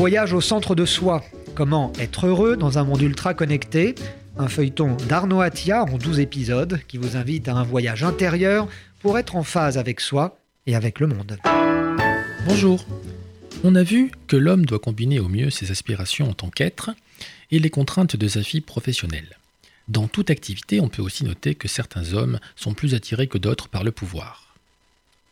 Voyage au centre de soi. Comment être heureux dans un monde ultra connecté? Un feuilleton d'Arnaud Attia en 12 épisodes qui vous invite à un voyage intérieur pour être en phase avec soi et avec le monde. Bonjour. On a vu que l'homme doit combiner au mieux ses aspirations en tant qu'être et les contraintes de sa vie professionnelle. Dans toute activité, on peut aussi noter que certains hommes sont plus attirés que d'autres par le pouvoir.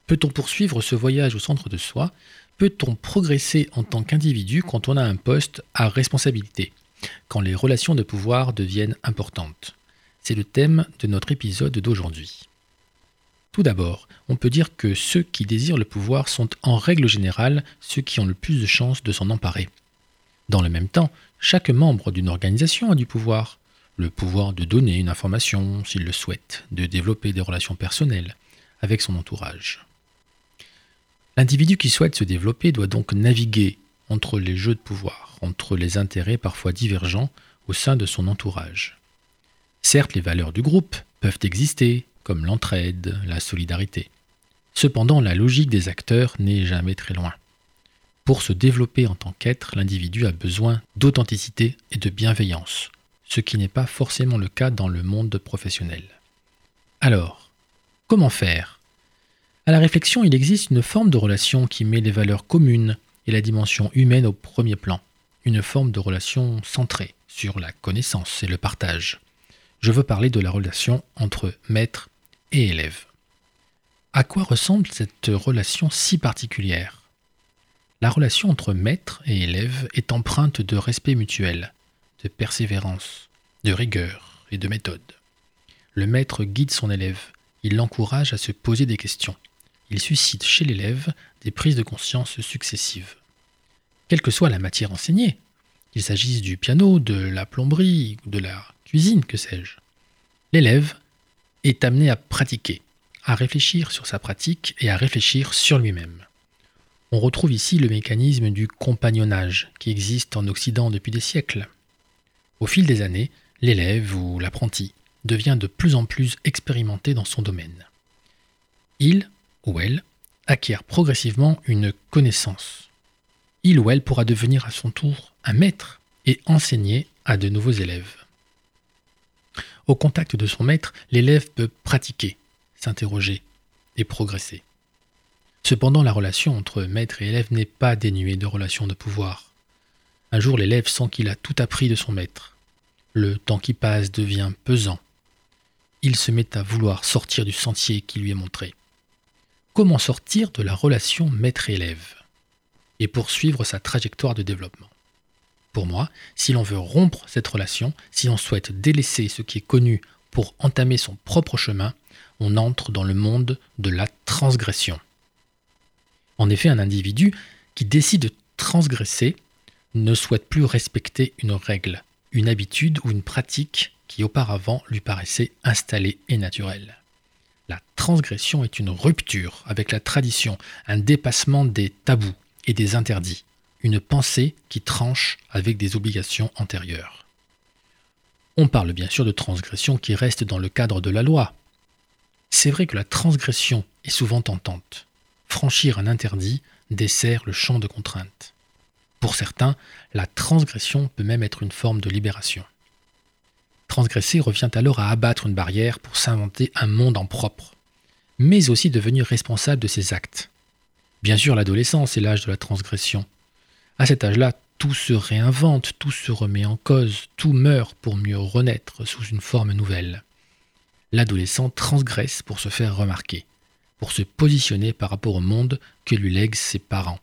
Peut-on poursuivre ce voyage au centre de soi Peut-on progresser en tant qu'individu quand on a un poste à responsabilité Quand les relations de pouvoir deviennent importantes? C'est le thème de notre épisode d'aujourd'hui. Tout d'abord, on peut dire que ceux qui désirent le pouvoir sont en règle générale ceux qui ont le plus de chances de s'en emparer. Dans le même temps, chaque membre d'une organisation a du pouvoir. Le pouvoir de donner une information s'il le souhaite, de développer des relations personnelles avec son entourage. L'individu qui souhaite se développer doit donc naviguer entre les jeux de pouvoir, entre les intérêts parfois divergents au sein de son entourage. Certes, les valeurs du groupe peuvent exister, comme l'entraide, la solidarité. Cependant, la logique des acteurs n'est jamais très loin. Pour se développer en tant qu'être, l'individu a besoin d'authenticité et de bienveillance, ce qui n'est pas forcément le cas dans le monde professionnel. Alors, comment faire à la réflexion, il existe une forme de relation qui met les valeurs communes et la dimension humaine au premier plan, une forme de relation centrée sur la connaissance et le partage. Je veux parler de la relation entre maître et élève. À quoi ressemble cette relation si particulière? La relation entre maître et élève est empreinte de respect mutuel, de persévérance, de rigueur et de méthode. Le maître guide son élève, il l'encourage à se poser des questions il suscite chez l'élève des prises de conscience successives. Quelle que soit la matière enseignée, qu'il s'agisse du piano, de la plomberie de la cuisine, que sais-je, l'élève est amené à pratiquer, à réfléchir sur sa pratique et à réfléchir sur lui-même. On retrouve ici le mécanisme du compagnonnage qui existe en Occident depuis des siècles. Au fil des années, l'élève ou l'apprenti devient de plus en plus expérimenté dans son domaine. Il ou elle acquiert progressivement une connaissance. Il ou elle pourra devenir à son tour un maître et enseigner à de nouveaux élèves. Au contact de son maître, l'élève peut pratiquer, s'interroger et progresser. Cependant, la relation entre maître et élève n'est pas dénuée de relations de pouvoir. Un jour, l'élève sent qu'il a tout appris de son maître. Le temps qui passe devient pesant. Il se met à vouloir sortir du sentier qui lui est montré comment sortir de la relation maître-élève et poursuivre sa trajectoire de développement. Pour moi, si l'on veut rompre cette relation, si l'on souhaite délaisser ce qui est connu pour entamer son propre chemin, on entre dans le monde de la transgression. En effet, un individu qui décide de transgresser ne souhaite plus respecter une règle, une habitude ou une pratique qui auparavant lui paraissait installée et naturelle. La transgression est une rupture avec la tradition, un dépassement des tabous et des interdits, une pensée qui tranche avec des obligations antérieures. On parle bien sûr de transgression qui reste dans le cadre de la loi. C'est vrai que la transgression est souvent tentante. Franchir un interdit dessert le champ de contrainte. Pour certains, la transgression peut même être une forme de libération. Transgresser revient alors à abattre une barrière pour s'inventer un monde en propre, mais aussi devenir responsable de ses actes. Bien sûr, l'adolescence est l'âge de la transgression. À cet âge-là, tout se réinvente, tout se remet en cause, tout meurt pour mieux renaître sous une forme nouvelle. L'adolescent transgresse pour se faire remarquer, pour se positionner par rapport au monde que lui lèguent ses parents,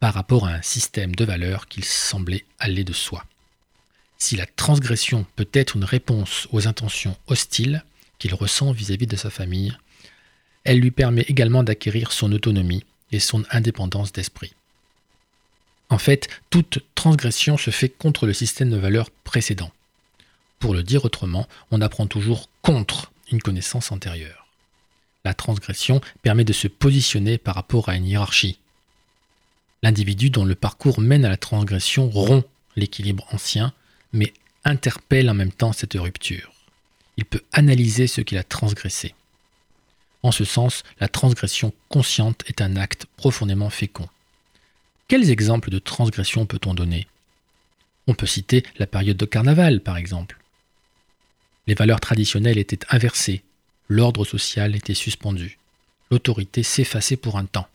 par rapport à un système de valeurs qu'il semblait aller de soi. Si la transgression peut être une réponse aux intentions hostiles qu'il ressent vis-à-vis de sa famille, elle lui permet également d'acquérir son autonomie et son indépendance d'esprit. En fait, toute transgression se fait contre le système de valeurs précédent. Pour le dire autrement, on apprend toujours contre une connaissance antérieure. La transgression permet de se positionner par rapport à une hiérarchie. L'individu dont le parcours mène à la transgression rompt l'équilibre ancien mais interpelle en même temps cette rupture. Il peut analyser ce qu'il a transgressé. En ce sens, la transgression consciente est un acte profondément fécond. Quels exemples de transgression peut-on donner? On peut citer la période de carnaval, par exemple. Les valeurs traditionnelles étaient inversées, l'ordre social était suspendu, l'autorité s'effaçait pour un temps.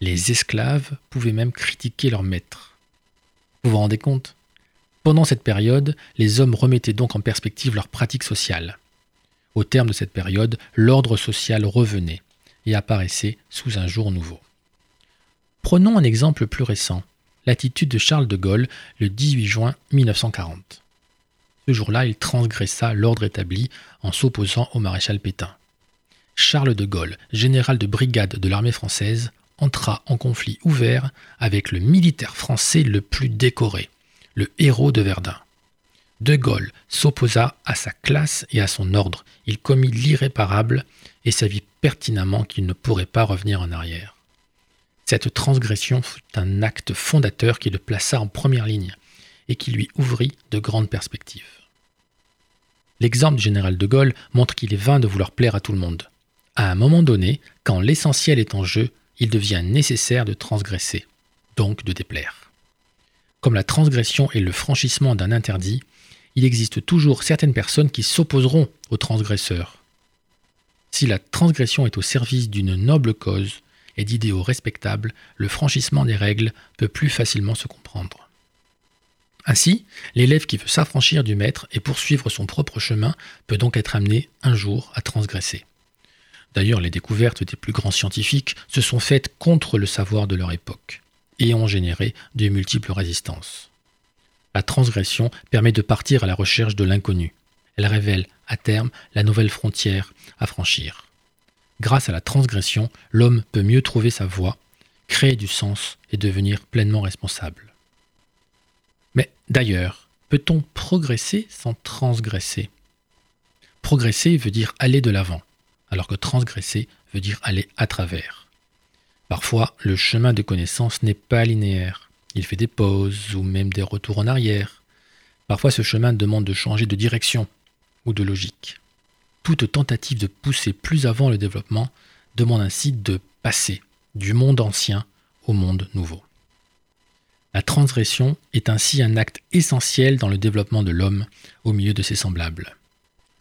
Les esclaves pouvaient même critiquer leur maître. Vous vous rendez compte? Pendant cette période, les hommes remettaient donc en perspective leurs pratiques sociales. Au terme de cette période, l'ordre social revenait et apparaissait sous un jour nouveau. Prenons un exemple plus récent, l'attitude de Charles de Gaulle le 18 juin 1940. Ce jour-là, il transgressa l'ordre établi en s'opposant au maréchal Pétain. Charles de Gaulle, général de brigade de l'armée française, entra en conflit ouvert avec le militaire français le plus décoré, le héros de Verdun. De Gaulle s'opposa à sa classe et à son ordre. Il commit l'irréparable et savit pertinemment qu'il ne pourrait pas revenir en arrière. Cette transgression fut un acte fondateur qui le plaça en première ligne et qui lui ouvrit de grandes perspectives. L'exemple du général de Gaulle montre qu'il est vain de vouloir plaire à tout le monde. À un moment donné, quand l'essentiel est en jeu, il devient nécessaire de transgresser, donc de déplaire. Comme la transgression est le franchissement d'un interdit, il existe toujours certaines personnes qui s'opposeront aux transgresseurs. Si la transgression est au service d'une noble cause et d'idéaux respectables, le franchissement des règles peut plus facilement se comprendre. Ainsi, l'élève qui veut s'affranchir du maître et poursuivre son propre chemin peut donc être amené un jour à transgresser. D'ailleurs, les découvertes des plus grands scientifiques se sont faites contre le savoir de leur époque et ont généré de multiples résistances. La transgression permet de partir à la recherche de l'inconnu. Elle révèle, à terme, la nouvelle frontière à franchir. Grâce à la transgression, l'homme peut mieux trouver sa voie, créer du sens et devenir pleinement responsable. Mais d'ailleurs, peut-on progresser sans transgresser? Progresser veut dire aller de l'avant alors que transgresser veut dire aller à travers. Parfois, le chemin de connaissance n'est pas linéaire. Il fait des pauses ou même des retours en arrière. Parfois, ce chemin demande de changer de direction ou de logique. Toute tentative de pousser plus avant le développement demande ainsi de passer du monde ancien au monde nouveau. La transgression est ainsi un acte essentiel dans le développement de l'homme au milieu de ses semblables.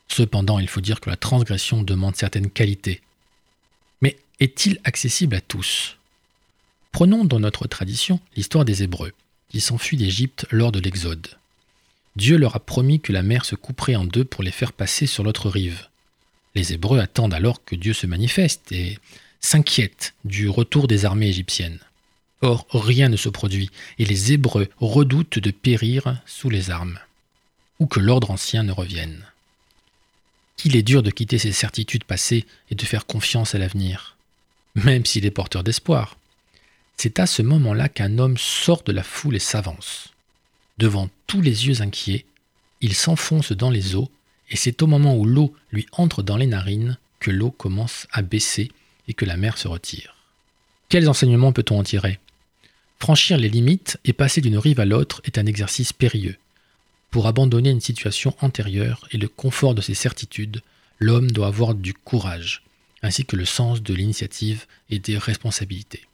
Cependant, il faut dire que la transgression demande certaines qualités. Est-il accessible à tous? Prenons dans notre tradition l'histoire des Hébreux, qui s'enfuient d'Égypte lors de l'Exode. Dieu leur a promis que la mer se couperait en deux pour les faire passer sur l'autre rive. Les Hébreux attendent alors que Dieu se manifeste et s'inquiètent du retour des armées égyptiennes. Or, rien ne se produit, et les Hébreux redoutent de périr sous les armes, ou que l'ordre ancien ne revienne qu'il est dur de quitter ses certitudes passées et de faire confiance à l'avenir, même s'il est porteur d'espoir. C'est à ce moment-là qu'un homme sort de la foule et s'avance. Devant tous les yeux inquiets, il s'enfonce dans les eaux, et c'est au moment où l'eau lui entre dans les narines que l'eau commence à baisser et que la mer se retire. Quels enseignements peut-on en tirer? Franchir les limites et passer d'une rive à l'autre est un exercice périlleux. Pour abandonner une situation antérieure et le confort de ses certitudes, l'homme doit avoir du courage, ainsi que le sens de l'initiative et des responsabilités.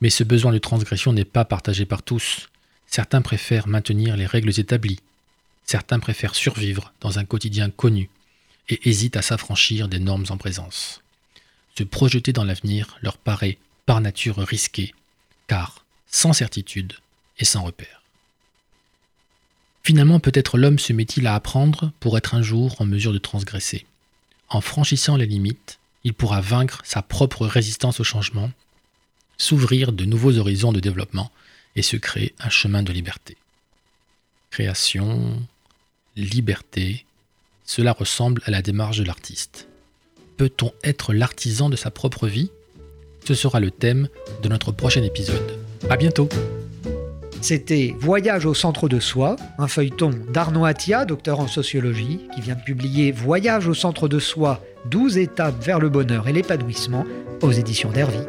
Mais ce besoin de transgression n'est pas partagé par tous. Certains préfèrent maintenir les règles établies. Certains préfèrent survivre dans un quotidien connu et hésitent à s'affranchir des normes en présence. Se projeter dans l'avenir leur paraît par nature risqué, car sans certitude et sans repère. Finalement, peut-être l'homme se met-il à apprendre pour être un jour en mesure de transgresser. En franchissant les limites, il pourra vaincre sa propre résistance au changement, s'ouvrir de nouveaux horizons de développement et se créer un chemin de liberté. Création, liberté, cela ressemble à la démarche de l'artiste. Peut-on être l'artisan de sa propre vie? Ce sera le thème de notre prochain épisode. À bientôt c'était Voyage au centre de soi, un feuilleton d'Arnaud Attia, docteur en sociologie, qui vient de publier Voyage au centre de soi, 12 étapes vers le bonheur et l'épanouissement aux éditions d'Hervy.